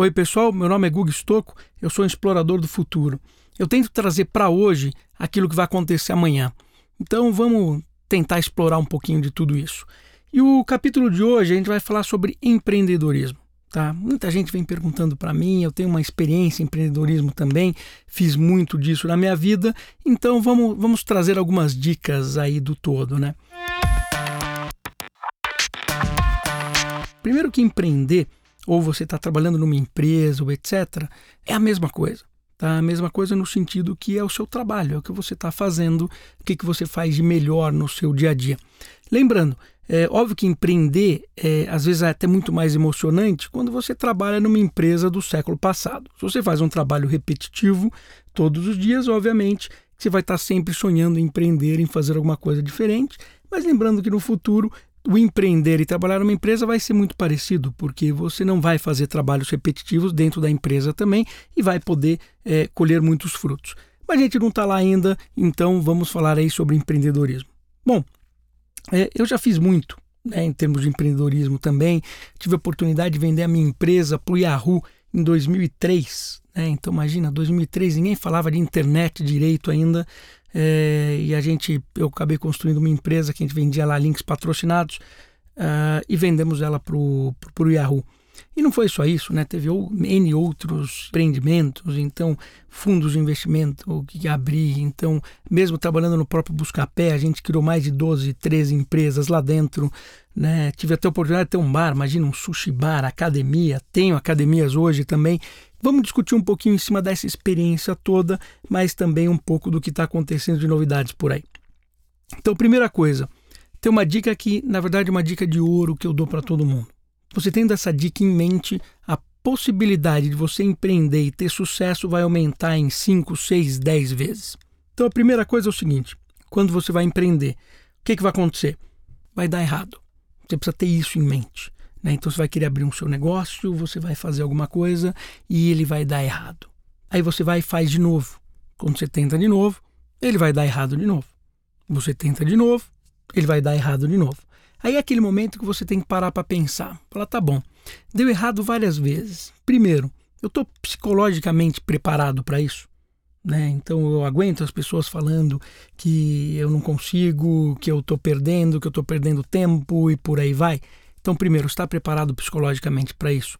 Oi, pessoal, meu nome é Guga Stocco, eu sou um explorador do futuro. Eu tento trazer para hoje aquilo que vai acontecer amanhã. Então vamos tentar explorar um pouquinho de tudo isso. E o capítulo de hoje a gente vai falar sobre empreendedorismo. Tá? Muita gente vem perguntando para mim, eu tenho uma experiência em empreendedorismo também, fiz muito disso na minha vida, então vamos, vamos trazer algumas dicas aí do todo, né? Primeiro que empreender ou você está trabalhando numa empresa, ou etc., é a mesma coisa. Tá? A mesma coisa no sentido que é o seu trabalho, é o que você está fazendo, o que, que você faz de melhor no seu dia a dia. Lembrando, é óbvio que empreender é, às vezes é até muito mais emocionante quando você trabalha numa empresa do século passado. Se você faz um trabalho repetitivo todos os dias, obviamente, você vai estar sempre sonhando em empreender, em fazer alguma coisa diferente. Mas lembrando que no futuro o empreender e trabalhar numa empresa vai ser muito parecido, porque você não vai fazer trabalhos repetitivos dentro da empresa também e vai poder é, colher muitos frutos. Mas a gente não está lá ainda, então vamos falar aí sobre empreendedorismo. Bom, é, eu já fiz muito né, em termos de empreendedorismo também. Tive a oportunidade de vender a minha empresa para o Yahoo em 2003. Né? Então, imagina, 2003 ninguém falava de internet direito ainda. É, e a gente, eu acabei construindo uma empresa que a gente vendia lá links patrocinados uh, e vendemos ela para o Yahoo. E não foi só isso, né? Teve N outros empreendimentos, então fundos de investimento que abri, então mesmo trabalhando no próprio Buscapé, a gente criou mais de 12, 13 empresas lá dentro, né? Tive até a oportunidade de ter um bar, imagina um sushi bar, academia, tenho academias hoje também. Vamos discutir um pouquinho em cima dessa experiência toda, mas também um pouco do que está acontecendo de novidades por aí. Então, primeira coisa, tem uma dica que, na verdade, é uma dica de ouro que eu dou para todo mundo. Você tendo essa dica em mente, a possibilidade de você empreender e ter sucesso vai aumentar em 5, 6, 10 vezes. Então a primeira coisa é o seguinte: quando você vai empreender, o que, que vai acontecer? Vai dar errado. Você precisa ter isso em mente. Né? Então você vai querer abrir um seu negócio, você vai fazer alguma coisa e ele vai dar errado. Aí você vai e faz de novo. Quando você tenta de novo, ele vai dar errado de novo. Você tenta de novo, ele vai dar errado de novo. Aí é aquele momento que você tem que parar para pensar. Falar, tá bom, deu errado várias vezes. Primeiro, eu estou psicologicamente preparado para isso. Né? Então eu aguento as pessoas falando que eu não consigo, que eu estou perdendo, que eu estou perdendo tempo e por aí vai. Então, primeiro, está preparado psicologicamente para isso.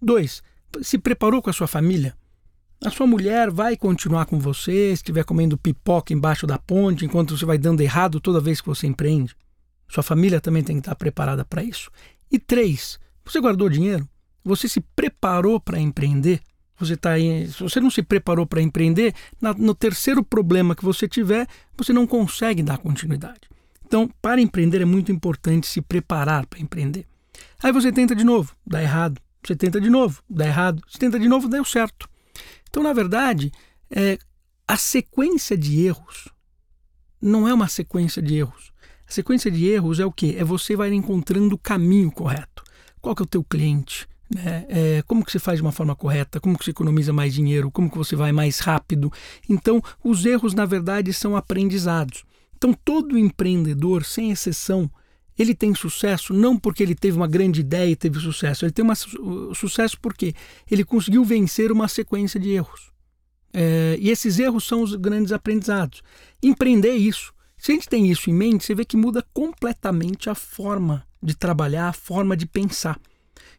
Dois, se preparou com a sua família. A sua mulher vai continuar com você, estiver comendo pipoca embaixo da ponte, enquanto você vai dando errado toda vez que você empreende. Sua família também tem que estar preparada para isso. E três, você guardou dinheiro? Você se preparou para empreender? Você tá aí, se você não se preparou para empreender, na, no terceiro problema que você tiver, você não consegue dar continuidade. Então, para empreender é muito importante se preparar para empreender. Aí você tenta de novo, dá errado. Você tenta de novo, dá errado. Você tenta de novo, deu certo. Então, na verdade, é, a sequência de erros não é uma sequência de erros. Sequência de erros é o que? É você vai encontrando o caminho correto. Qual que é o teu cliente? Né? É, como que você faz de uma forma correta? Como que você economiza mais dinheiro? Como que você vai mais rápido? Então, os erros, na verdade, são aprendizados. Então, todo empreendedor, sem exceção, ele tem sucesso não porque ele teve uma grande ideia e teve sucesso. Ele tem uma, sucesso porque ele conseguiu vencer uma sequência de erros. É, e esses erros são os grandes aprendizados. Empreender é isso. Se a gente tem isso em mente, você vê que muda completamente a forma de trabalhar, a forma de pensar.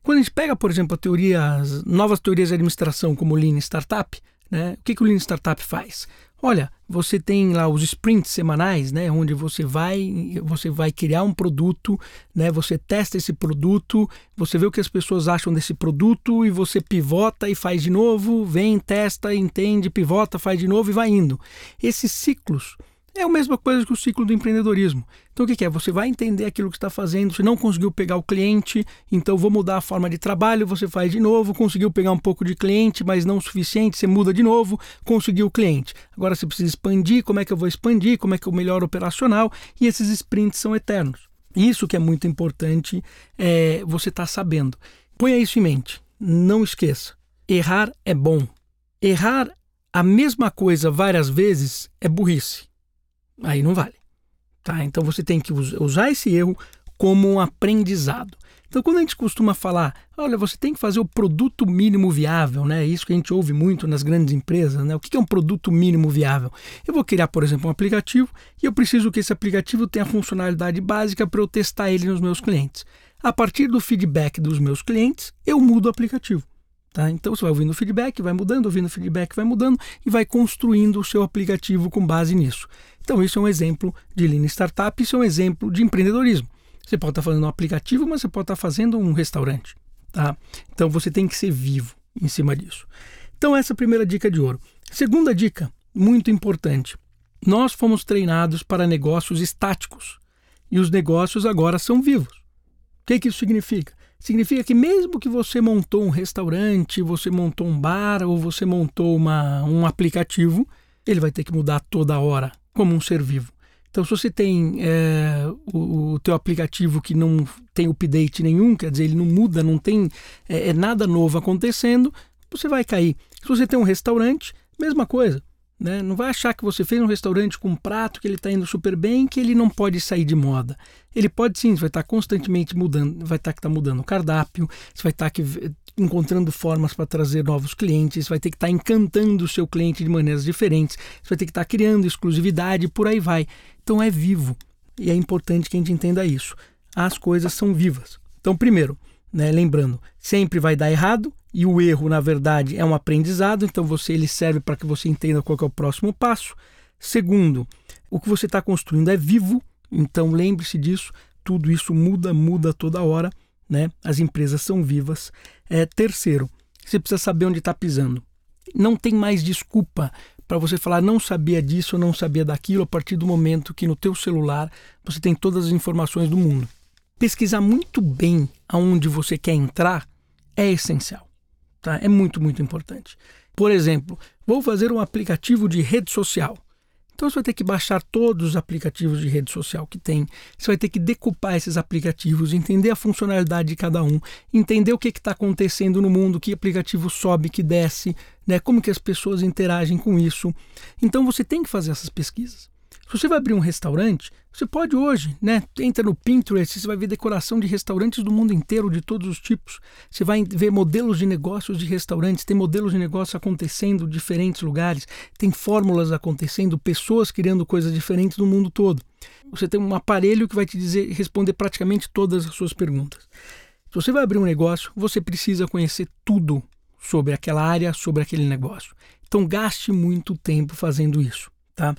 Quando a gente pega, por exemplo, as novas teorias de administração, como o Lean Startup, né? o que, que o Lean Startup faz? Olha, você tem lá os sprints semanais, né, onde você vai, você vai criar um produto, né, você testa esse produto, você vê o que as pessoas acham desse produto e você pivota e faz de novo, vem, testa, entende, pivota, faz de novo e vai indo. Esses ciclos é a mesma coisa que o ciclo do empreendedorismo. Então, o que, é? Você vai entender aquilo que está fazendo. Você não conseguiu pegar o cliente, então vou mudar a forma de trabalho. Você faz de novo. Conseguiu pegar um pouco de cliente, mas não o suficiente. Você muda de novo. Conseguiu o cliente. Agora você precisa expandir. Como é que eu vou expandir? Como é que é o melhor operacional? E esses sprints são eternos. Isso que é muito importante é você estar tá sabendo. Ponha isso em mente. Não esqueça. Errar é bom. Errar a mesma coisa várias vezes é burrice aí não vale. Tá? Então você tem que usar esse erro, como um aprendizado. Então, quando a gente costuma falar, olha, você tem que fazer o produto mínimo viável, né? Isso que a gente ouve muito nas grandes empresas, né? O que é um produto mínimo viável? Eu vou criar, por exemplo, um aplicativo e eu preciso que esse aplicativo tenha funcionalidade básica para eu testar ele nos meus clientes. A partir do feedback dos meus clientes, eu mudo o aplicativo. Tá? Então você vai ouvindo o feedback, vai mudando, ouvindo o feedback, vai mudando e vai construindo o seu aplicativo com base nisso. Então isso é um exemplo de Lean Startup, isso é um exemplo de empreendedorismo. Você pode estar fazendo um aplicativo, mas você pode estar fazendo um restaurante. Tá? Então você tem que ser vivo em cima disso. Então, essa é a primeira dica de ouro. Segunda dica, muito importante: nós fomos treinados para negócios estáticos e os negócios agora são vivos. O que, que isso significa? Significa que mesmo que você montou um restaurante, você montou um bar ou você montou uma, um aplicativo, ele vai ter que mudar toda hora como um ser vivo. Então, se você tem é, o, o teu aplicativo que não tem update nenhum, quer dizer, ele não muda, não tem é, é nada novo acontecendo, você vai cair. Se você tem um restaurante, mesma coisa. Né? Não vai achar que você fez um restaurante com um prato que ele está indo super bem, que ele não pode sair de moda. Ele pode sim, vai estar tá constantemente mudando, vai estar tá, tá mudando o cardápio, você vai estar tá encontrando formas para trazer novos clientes, vai ter que estar tá encantando o seu cliente de maneiras diferentes, você vai ter que estar tá criando exclusividade, por aí vai. Então é vivo e é importante que a gente entenda isso. As coisas são vivas. Então, primeiro, né, lembrando, sempre vai dar errado e o erro, na verdade, é um aprendizado, então você ele serve para que você entenda qual é o próximo passo. Segundo, o que você está construindo é vivo, então lembre-se disso, tudo isso muda, muda toda hora né? As empresas são vivas. É, terceiro, você precisa saber onde está pisando. Não tem mais desculpa para você falar não sabia disso não sabia daquilo a partir do momento que no teu celular você tem todas as informações do mundo. Pesquisar muito bem aonde você quer entrar é essencial. Tá? É muito, muito importante. Por exemplo, vou fazer um aplicativo de rede social. Então você vai ter que baixar todos os aplicativos de rede social que tem. Você vai ter que decupar esses aplicativos, entender a funcionalidade de cada um, entender o que está acontecendo no mundo, que aplicativo sobe, que desce, né? como que as pessoas interagem com isso. Então você tem que fazer essas pesquisas. Se você vai abrir um restaurante, você pode hoje, né? Entra no Pinterest, você vai ver decoração de restaurantes do mundo inteiro, de todos os tipos. Você vai ver modelos de negócios de restaurantes, tem modelos de negócio acontecendo em diferentes lugares, tem fórmulas acontecendo, pessoas criando coisas diferentes no mundo todo. Você tem um aparelho que vai te dizer, responder praticamente todas as suas perguntas. Se você vai abrir um negócio, você precisa conhecer tudo sobre aquela área, sobre aquele negócio. Então gaste muito tempo fazendo isso. Tá?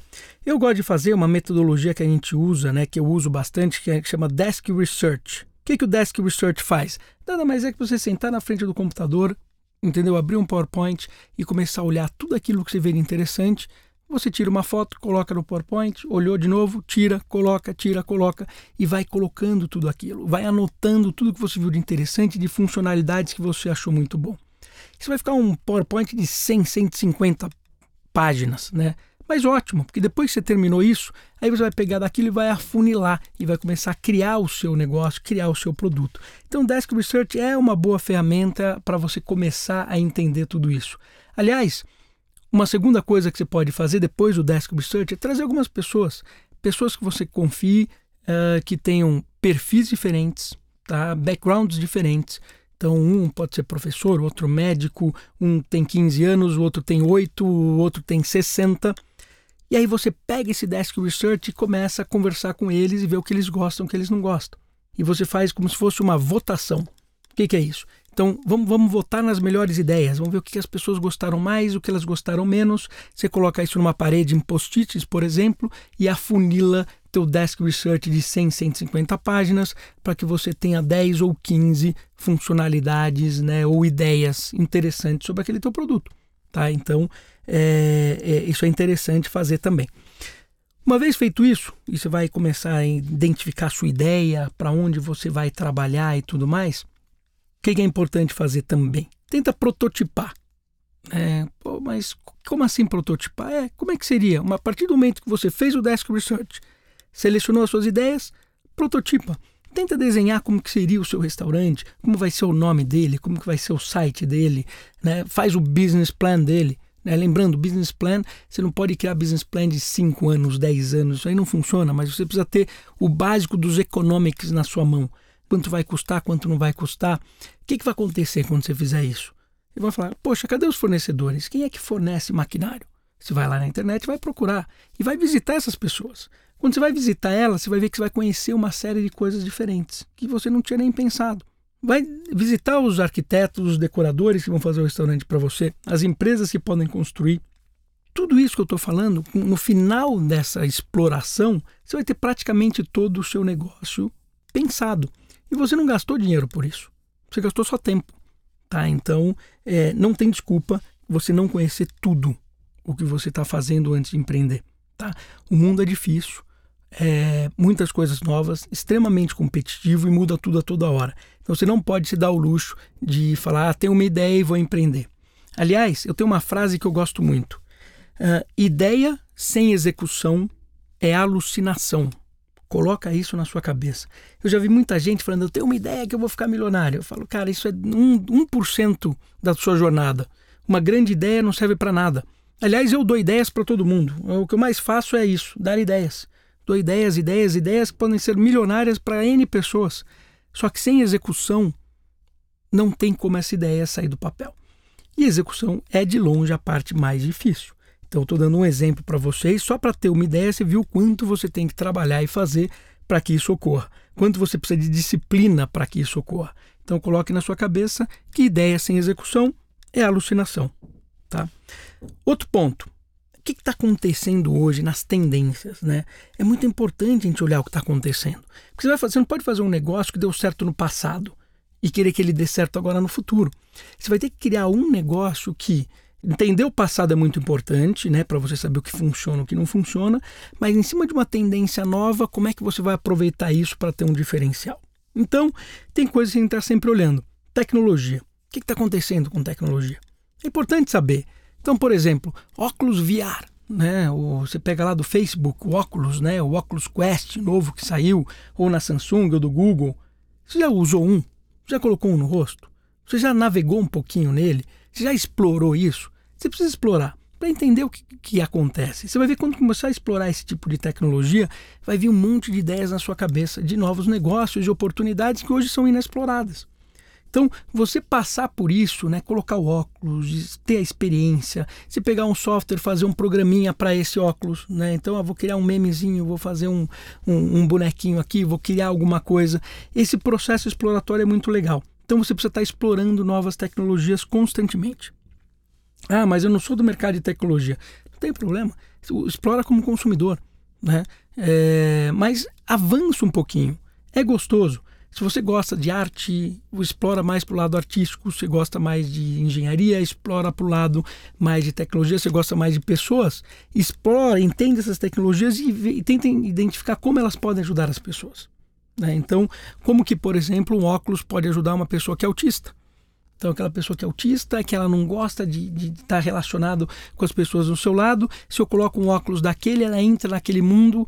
Eu gosto de fazer uma metodologia que a gente usa, né, que eu uso bastante, que, é, que chama Desk Research. O que, que o Desk Research faz? Nada mais é que você sentar na frente do computador, entendeu? Abrir um PowerPoint e começar a olhar tudo aquilo que você vê interessante. Você tira uma foto, coloca no PowerPoint, olhou de novo, tira, coloca, tira, coloca e vai colocando tudo aquilo. Vai anotando tudo que você viu de interessante, de funcionalidades que você achou muito bom. Isso vai ficar um PowerPoint de 100, 150 páginas, né? Mas ótimo, porque depois que você terminou isso, aí você vai pegar daquilo e vai afunilar e vai começar a criar o seu negócio, criar o seu produto. Então, Desk Research é uma boa ferramenta para você começar a entender tudo isso. Aliás, uma segunda coisa que você pode fazer depois do Desk Research é trazer algumas pessoas, pessoas que você confie, uh, que tenham perfis diferentes, tá? backgrounds diferentes. Então, um pode ser professor, outro médico, um tem 15 anos, o outro tem 8, o outro tem 60 e aí você pega esse desk research e começa a conversar com eles e ver o que eles gostam, o que eles não gostam. E você faz como se fosse uma votação. O que, que é isso? Então vamos, vamos votar nas melhores ideias, vamos ver o que as pessoas gostaram mais, o que elas gostaram menos. Você coloca isso numa parede em post-its, por exemplo, e afunila teu desk research de 100, 150 páginas para que você tenha 10 ou 15 funcionalidades né, ou ideias interessantes sobre aquele teu produto. Tá? Então, é, é, isso é interessante fazer também. Uma vez feito isso, e você vai começar a identificar a sua ideia, para onde você vai trabalhar e tudo mais, o que, é importante fazer também? Tenta prototipar. É, pô, mas como assim prototipar? É, como é que seria? Uma, a partir do momento que você fez o Desk Research, selecionou as suas ideias, prototipa. Tenta desenhar como que seria o seu restaurante, como vai ser o nome dele, como que vai ser o site dele, né? faz o business plan dele Né? Lembrando, business plan, você não pode criar business plan de 5 anos, 10 anos, isso aí não funciona, mas você precisa ter o básico dos economics na sua mão. Quanto vai custar, quanto não vai custar. O que, que vai acontecer quando você fizer isso? Você vai falar, poxa, cadê os fornecedores? Quem é que fornece maquinário? Você vai lá na internet, vai procurar e vai visitar essas pessoas. Quando você vai visitar elas, você vai ver que você vai conhecer uma série de coisas diferentes que você não tinha nem pensado. Vai visitar os arquitetos, os decoradores que vão fazer o restaurante para você, as empresas que podem construir. Tudo isso que eu estou falando, no final dessa exploração, você vai ter praticamente todo o seu negócio pensado. E você não gastou dinheiro por isso. Você gastou só tempo. Tá? Então, é, não tem desculpa você não conhecer tudo o que você está fazendo antes de empreender. Tá? O mundo é difícil, é, muitas coisas novas, extremamente competitivo e muda tudo a toda hora. Então você não pode se dar o luxo de falar, ah, tenho uma ideia e vou empreender. Aliás, eu tenho uma frase que eu gosto muito: uh, ideia sem execução é alucinação. Coloca isso na sua cabeça. Eu já vi muita gente falando, eu tenho uma ideia que eu vou ficar milionário. Eu falo, cara, isso é 1%, 1 da sua jornada. Uma grande ideia não serve para nada. Aliás, eu dou ideias para todo mundo. O que eu mais faço é isso, dar ideias. Dou ideias, ideias, ideias que podem ser milionárias para N pessoas. Só que sem execução, não tem como essa ideia sair do papel. E execução é de longe a parte mais difícil. Então, estou dando um exemplo para vocês, só para ter uma ideia, você viu quanto você tem que trabalhar e fazer para que isso ocorra. Quanto você precisa de disciplina para que isso ocorra. Então, coloque na sua cabeça que ideia sem execução é alucinação. Tá? Outro ponto o que está acontecendo hoje nas tendências, né? É muito importante a gente olhar o que está acontecendo. Porque você, vai fazer, você não pode fazer um negócio que deu certo no passado e querer que ele dê certo agora no futuro. Você vai ter que criar um negócio que entender o passado é muito importante, né, para você saber o que funciona, o que não funciona, mas em cima de uma tendência nova, como é que você vai aproveitar isso para ter um diferencial? Então, tem coisas que a gente está sempre olhando. Tecnologia. O que está acontecendo com tecnologia? É importante saber. Então, por exemplo, óculos VR, né? O, você pega lá do Facebook, o óculos, né? O óculos Quest novo que saiu, ou na Samsung ou do Google. Você já usou um? Já colocou um no rosto? Você já navegou um pouquinho nele? Você já explorou isso? Você precisa explorar para entender o que, que, acontece. Você vai ver quando começar a explorar esse tipo de tecnologia, vai vir um monte de ideias na sua cabeça de novos negócios, de oportunidades que hoje são inexploradas. Então, você passar por isso, né, colocar o óculos, ter a experiência, se pegar um software, fazer um programinha para esse óculos, né? Então, eu vou criar um memezinho, vou fazer um, um, um, bonequinho aqui, vou criar alguma coisa. Esse processo exploratório é muito legal. Então, você precisa estar explorando novas tecnologias constantemente. Ah, mas eu não sou do mercado de tecnologia. Não tem problema. Explora como consumidor, né? É, mas avança um pouquinho. É gostoso. Se você gosta de arte, explora mais para o lado artístico. Se gosta mais de engenharia, explora para o lado mais de tecnologia. Se gosta mais de pessoas, explora, entende essas tecnologias e, e tenta identificar como elas podem ajudar as pessoas. Né? Então, como que, por exemplo, um óculos pode ajudar uma pessoa que é autista? Então, aquela pessoa que é autista, que ela não gosta de, estar relacionado com as pessoas do seu lado, se eu coloco um óculos daquele, ela entra naquele mundo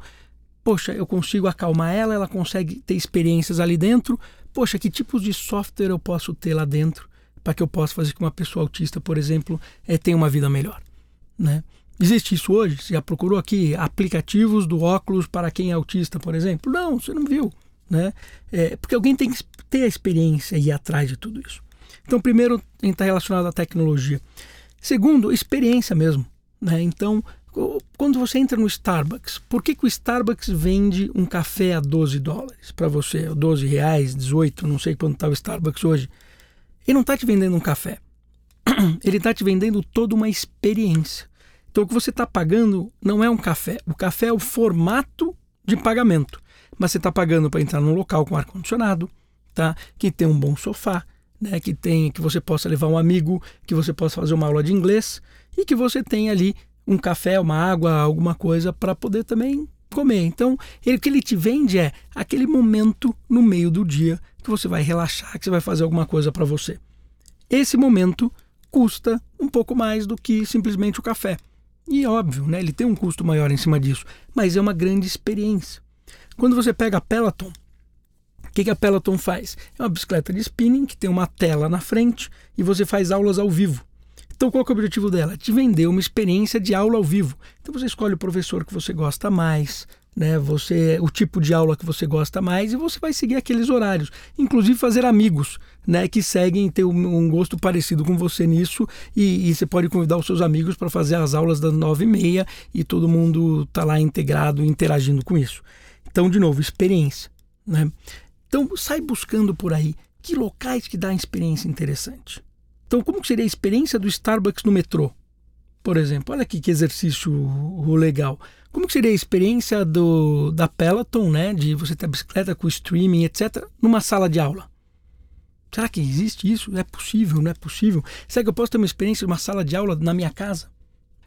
Poxa, eu consigo acalmar ela, ela consegue ter experiências ali dentro. Poxa, que tipos de software eu posso ter lá dentro para que eu possa fazer com que uma pessoa autista, por exemplo, é, tenha uma vida melhor, né? Existe isso hoje? Você já procurou aqui aplicativos do óculos para quem é autista, por exemplo? Não, você não viu, né? É, porque alguém tem que ter a experiência e ir atrás de tudo isso. Então, primeiro, está relacionado à tecnologia. Segundo, experiência mesmo. Né? Então, quando você entra no Starbucks, por que, que o Starbucks vende um café a 12 dólares para você? 12 reais, 18, não sei quanto está o Starbucks hoje. Ele não está te vendendo um café. Ele está te vendendo toda uma experiência. Então o que você está pagando não é um café. O café é o formato de pagamento. Mas você está pagando para entrar num local com ar-condicionado, tá? que tem um bom sofá, né? que, tem, que você possa levar um amigo, que você possa fazer uma aula de inglês e que você tem ali um café, uma água, alguma coisa para poder também comer. Então, ele, o que ele te vende é aquele momento no meio do dia que você vai relaxar, que você vai fazer alguma coisa para você. Esse momento custa um pouco mais do que simplesmente o café. E óbvio, né, ele tem um custo maior em cima disso, mas é uma grande experiência. Quando você pega a Peloton, o que, que a Peloton faz? É uma bicicleta de spinning que tem uma tela na frente e você faz aulas ao vivo. Então, qual é o objetivo dela? Te vender uma experiência de aula ao vivo. Então, você escolhe o professor que você gosta mais, né? Você, o tipo de aula que você gosta mais e você vai seguir aqueles horários. Inclusive fazer amigos, né? Que seguem ter um, um gosto parecido com você nisso e, e, você pode convidar os seus amigos para fazer as aulas das nove e meia e todo mundo tá lá integrado, interagindo com isso. Então, de novo, experiência, né? Então, sai buscando por aí que locais que dá experiência interessante. Então, como seria a experiência do Starbucks no metrô? Por exemplo, olha aqui que exercício legal. Como seria a experiência do, da Peloton, né, de você ter bicicleta com streaming, etc., numa sala de aula? Será que existe isso? É possível? Não é possível? Será que eu posso ter uma experiência de uma sala de aula na minha casa?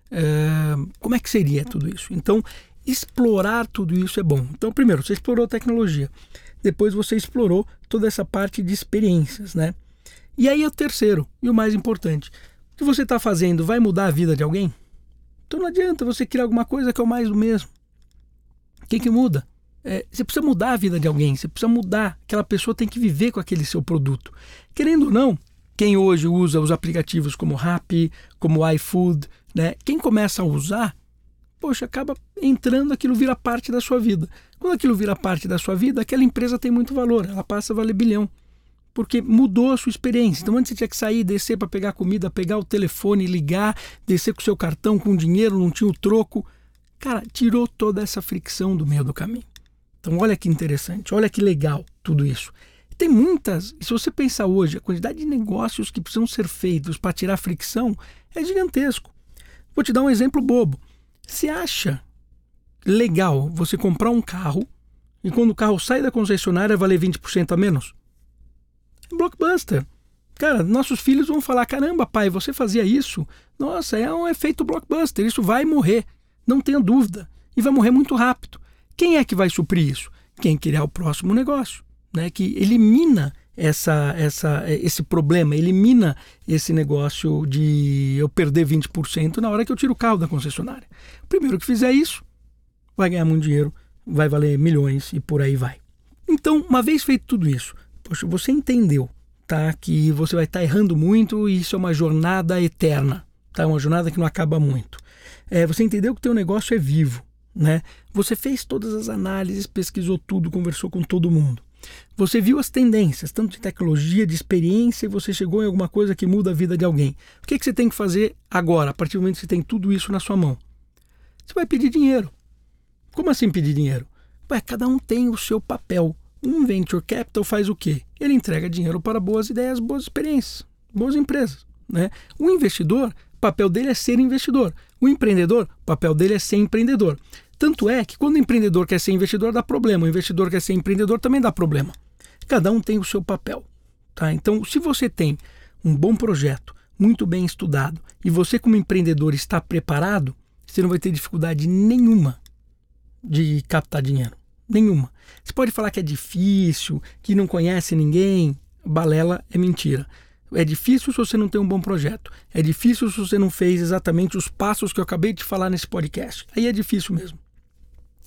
É, como é que seria tudo isso? Então, explorar tudo isso é bom. Então, primeiro, você explorou a tecnologia. Depois, você explorou toda essa parte de experiências, né? E aí, o terceiro, e o mais importante, que você está fazendo vai mudar a vida de alguém? Então não adianta você criar alguma coisa que é o mais do mesmo. O que, que muda? É, você precisa mudar a vida de alguém, você precisa mudar. Aquela pessoa tem que viver com aquele seu produto. Querendo ou não, quem hoje usa os aplicativos como Rappi, como iFood, né? quem começa a usar, poxa, acaba entrando, aquilo vira parte da sua vida. Quando aquilo vira parte da sua vida, aquela empresa tem muito valor, ela passa a valer bilhão porque mudou a sua experiência. Então, antes você tinha que sair, descer para pegar comida, pegar o telefone, ligar, descer com o seu cartão com dinheiro, não tinha o troco. Cara, tirou toda essa fricção do meio do caminho. Então, olha que interessante, olha que legal tudo isso. Tem muitas, se você pensar hoje, a quantidade de negócios que precisam ser feitos para tirar fricção é gigantesco. Vou te dar um exemplo bobo. Você acha legal você comprar um carro e quando o carro sai da concessionária valer 20% a menos? Blockbuster. Cara, nossos filhos vão falar: caramba, pai, você fazia isso? Nossa, é um efeito blockbuster, isso vai morrer, não tenha dúvida. E vai morrer muito rápido. Quem é que vai suprir isso? Quem criar o próximo negócio, né? que elimina essa, essa, esse problema, elimina esse negócio de eu perder 20% na hora que eu tiro o carro da concessionária. Primeiro que fizer isso vai ganhar muito dinheiro, vai valer milhões e por aí vai. Então, uma vez feito tudo isso, poxa, você entendeu, tá? Que você vai estar tá errando muito e isso é uma jornada eterna, tá? Uma jornada que não acaba muito. É, você entendeu que o teu negócio é vivo, né? Você fez todas as análises, pesquisou tudo, conversou com todo mundo. Você viu as tendências, tanto de tecnologia, de experiência, e você chegou em alguma coisa que muda a vida de alguém. O que, que você tem que fazer agora, a partir do momento que você tem tudo isso na sua mão? Você vai pedir dinheiro. Como assim pedir dinheiro? Ué, cada um tem o seu papel. Um venture capital faz o quê? Ele entrega dinheiro para boas ideias, boas experiências, boas empresas. Né? O investidor, o papel dele é ser investidor. O empreendedor, o papel dele é ser empreendedor. Tanto é que quando o empreendedor quer ser investidor, dá problema. O investidor quer ser empreendedor, também dá problema. Cada um tem o seu papel. Tá? Então, se você tem um bom projeto, muito bem estudado, e você, como empreendedor, está preparado, você não vai ter dificuldade nenhuma de captar dinheiro nenhuma. Você pode falar que é difícil, que não conhece ninguém. Balela é mentira. É difícil se você não tem um bom projeto. É difícil se você não fez exatamente os passos que eu acabei de falar nesse podcast. Aí é difícil mesmo.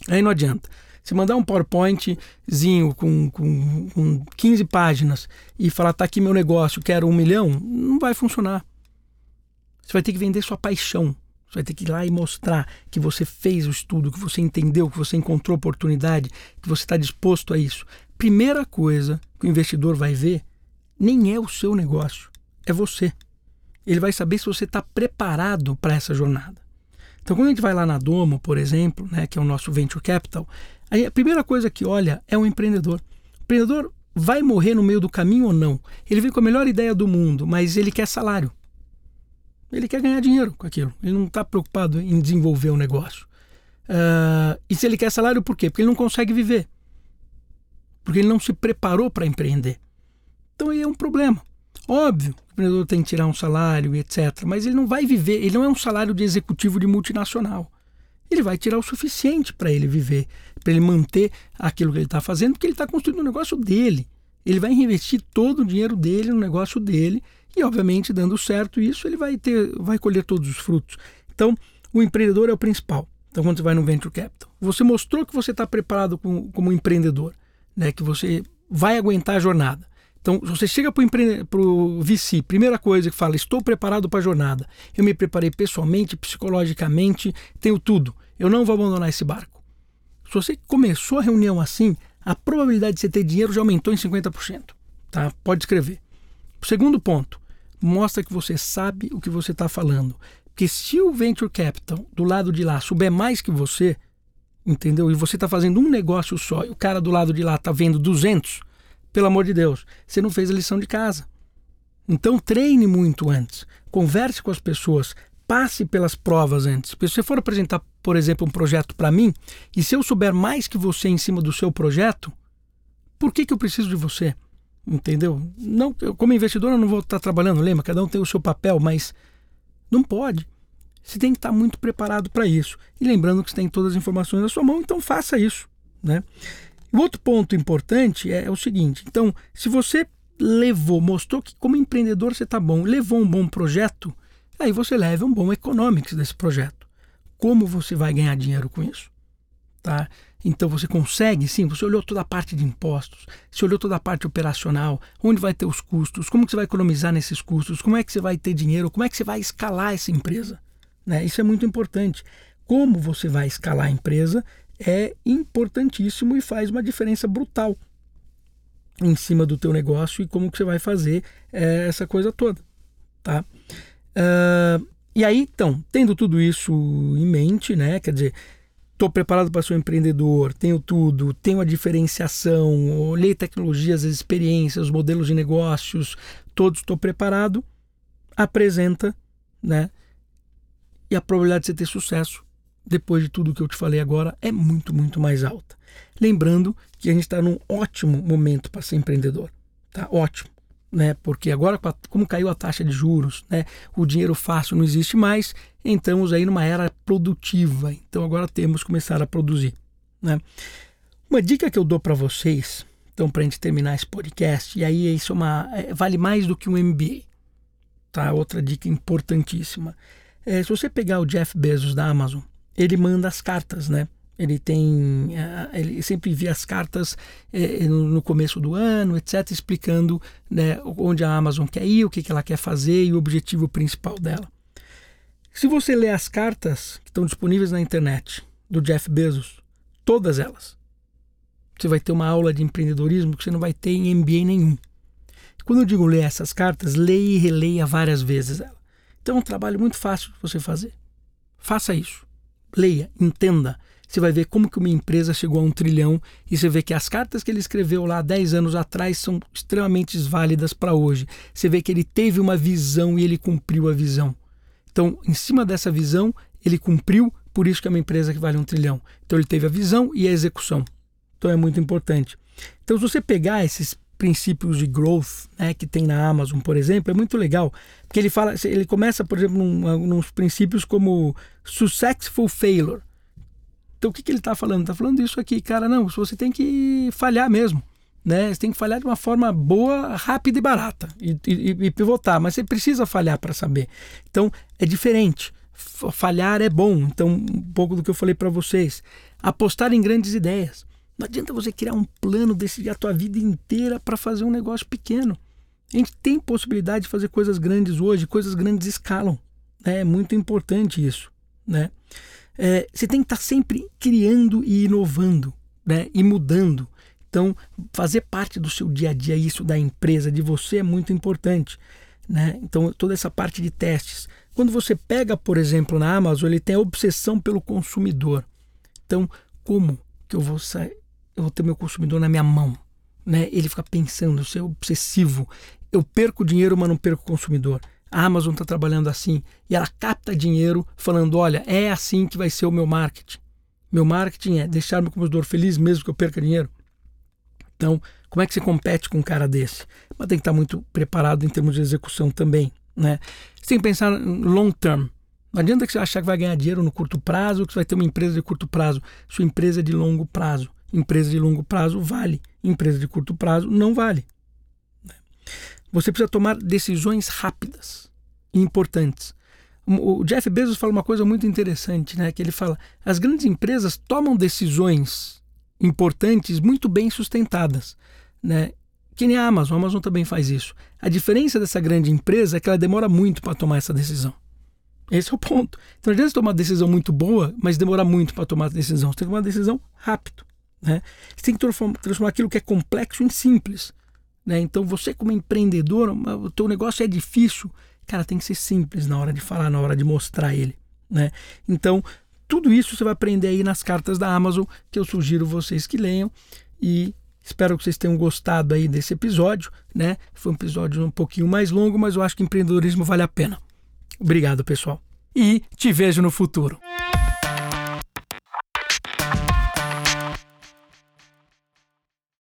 Aí não adianta. Se mandar um PowerPointzinho com, com, com 15 páginas e falar, tá aqui meu negócio, quero um milhão, não vai funcionar. Você vai ter que vender sua paixão. Você vai ter que ir lá e mostrar que você fez o estudo, que você entendeu, que você encontrou oportunidade, que você está disposto a isso. Primeira coisa que o investidor vai ver nem é o seu negócio, é você. Ele vai saber se você está preparado para essa jornada. Então, quando a gente vai lá na Domo, por exemplo, né, que é o nosso venture capital, a primeira coisa que olha é o empreendedor. O empreendedor vai morrer no meio do caminho ou não? Ele vem com a melhor ideia do mundo, mas ele quer salário. Ele quer ganhar dinheiro com aquilo. Ele não está preocupado em desenvolver o um negócio. Uh, e se ele quer salário, por quê? Porque ele não consegue viver. Porque ele não se preparou para empreender. Então aí é um problema. Óbvio, o empreendedor tem que tirar um salário etc. Mas ele não vai viver, ele não é um salário de executivo de multinacional. Ele vai tirar o suficiente para ele viver, para ele manter aquilo que ele está fazendo, porque ele está construindo um negócio dele. Ele vai investir todo o dinheiro dele no negócio dele e, obviamente, dando certo isso, ele vai ter, vai colher todos os frutos. Então, o empreendedor é o principal. Então, quando você vai no Venture Capital, você mostrou que você está preparado como, como empreendedor, né? que você vai aguentar a jornada. Então, você chega para o VC, primeira coisa que fala, estou preparado para a jornada. Eu me preparei pessoalmente, psicologicamente, tenho tudo. Eu não vou abandonar esse barco. Se você começou a reunião assim, a probabilidade de você ter dinheiro já aumentou em 50%. Tá? Pode escrever. Segundo ponto, mostra que você sabe o que você está falando. Porque se o Venture Capital do lado de lá souber mais que você, entendeu? E você está fazendo um negócio só e o cara do lado de lá está vendo 200, pelo amor de Deus, você não fez a lição de casa. Então treine muito antes, converse com as pessoas, passe pelas provas antes. Se você for apresentar, por exemplo, um projeto para mim, e se eu souber mais que você em cima do seu projeto, por que, que eu preciso de você? Entendeu? Não, eu, como investidor eu não vou estar trabalhando, lembra? Cada um tem o seu papel, mas não pode. Você tem que estar muito preparado para isso. E lembrando que você tem todas as informações na sua mão, então faça isso. Né? O outro ponto importante é, é o seguinte: então, se você levou, mostrou que como empreendedor você está bom, levou um bom projeto, aí você leva um bom economics desse projeto. Como você vai ganhar dinheiro com isso? Tá? Então você consegue, sim, você olhou toda a parte de impostos, você olhou toda a parte operacional, onde vai ter os custos, como que você vai economizar nesses custos, como é que você vai ter dinheiro, como é que você vai escalar essa empresa. Né? Isso é muito importante. Como você vai escalar a empresa é importantíssimo e faz uma diferença brutal em cima do teu negócio e como que você vai fazer é, essa coisa toda, tá? Uh, e aí, então, tendo tudo isso em mente, né? Quer dizer, estou preparado para ser um empreendedor, tenho tudo, tenho a diferenciação, olhei tecnologias, as experiências, os modelos de negócios, todos estou preparado, apresenta, né? E a probabilidade de você ter sucesso depois de tudo que eu te falei agora, é muito, muito mais alta. Lembrando que a gente está num ótimo momento para ser empreendedor. Tá ótimo. Né? Porque agora, como caiu a taxa de juros, né? o dinheiro fácil não existe mais, entramos aí numa era produtiva. Então agora temos que começar a produzir. Né? Uma dica que eu dou para vocês, então para a gente terminar esse podcast, e aí isso é uma, é, vale mais do que um MBA. Tá? Outra dica importantíssima. É, se você pegar o Jeff Bezos da Amazon, ele manda as cartas, né? Ele tem, eh, ele sempre envia as cartas eh, no começo do ano, etc, explicando né, onde a Amazon quer ir, o que ela quer fazer e o objetivo principal dela. Se você ler as cartas que estão disponíveis na internet do Jeff Bezos, todas elas, você vai ter uma aula de empreendedorismo que você não vai ter em MBA nenhum. Quando eu digo ler essas cartas, leia e releia várias vezes ela. Então é um trabalho muito fácil de você fazer. Faça isso leia, entenda. Você vai ver como que uma empresa chegou a um trilhão e você vê que as cartas que ele escreveu lá 10 anos atrás são extremamente válidas para hoje. Você vê que ele teve uma visão e ele cumpriu a visão. Então, em cima dessa visão, ele cumpriu, por isso que é uma empresa que vale um trilhão. Então, ele teve a visão e a execução. Então, é muito importante. Então, se você pegar esses princípios de growth né, que tem na Amazon, por exemplo, é muito legal. Porque ele fala, ele começa, por exemplo, num, nos princípios como successful failure. Então o que, que ele está falando? Está falando isso aqui, cara, não, você tem que falhar mesmo. Né? Você tem que falhar de uma forma boa, rápida e barata e, e, e pivotar, mas você precisa falhar para saber. Então é diferente. Falhar é bom. Então, um pouco do que eu falei para vocês. Apostar em grandes ideias. Não adianta você criar um plano, decidir a tua vida inteira para fazer um negócio pequeno. A gente tem possibilidade de fazer coisas grandes hoje, coisas grandes escalam. Né? É muito importante isso. Né? É, você tem que estar tá sempre criando e inovando né? e mudando. Então, fazer parte do seu dia a dia, isso da empresa, de você, é muito importante. Né? Então, toda essa parte de testes. Quando você pega, por exemplo, na Amazon, ele tem a obsessão pelo consumidor. Então, como que eu vou eu vou ter meu consumidor na minha mão. Né? Ele fica pensando, ser obsessivo. Eu perco dinheiro, mas não perco consumidor. A Amazon está trabalhando assim e ela capta dinheiro falando: olha, é assim que vai ser o meu marketing. Meu marketing é deixar meu consumidor feliz mesmo que eu perca dinheiro. Então, como é que você compete com um cara desse? Mas tem que estar muito preparado em termos de execução também. Né? Você tem que pensar long term. Não adianta que você achar que vai ganhar dinheiro no curto prazo que você vai ter uma empresa de curto prazo. Sua empresa é de longo prazo. Empresa de longo prazo vale, empresa de curto prazo não vale. Você precisa tomar decisões rápidas e importantes. O Jeff Bezos fala uma coisa muito interessante, né? Que ele fala: as grandes empresas tomam decisões importantes muito bem sustentadas, né? Que nem a Amazon, a Amazon também faz isso. A diferença dessa grande empresa é que ela demora muito para tomar essa decisão. Esse é o ponto. Então, às vezes, tomar uma decisão muito boa, mas demora muito para tomar a decisão. Você tem que tomar uma decisão rápido. Né? Você tem que transformar aquilo que é complexo em simples. Né? Então, você, como empreendedor, o teu negócio é difícil. Cara, tem que ser simples na hora de falar, na hora de mostrar ele. Né? Então, tudo isso você vai aprender aí nas cartas da Amazon, que eu sugiro vocês que leiam. E espero que vocês tenham gostado aí desse episódio. Né? Foi um episódio um pouquinho mais longo, mas eu acho que empreendedorismo vale a pena. Obrigado, pessoal. E te vejo no futuro.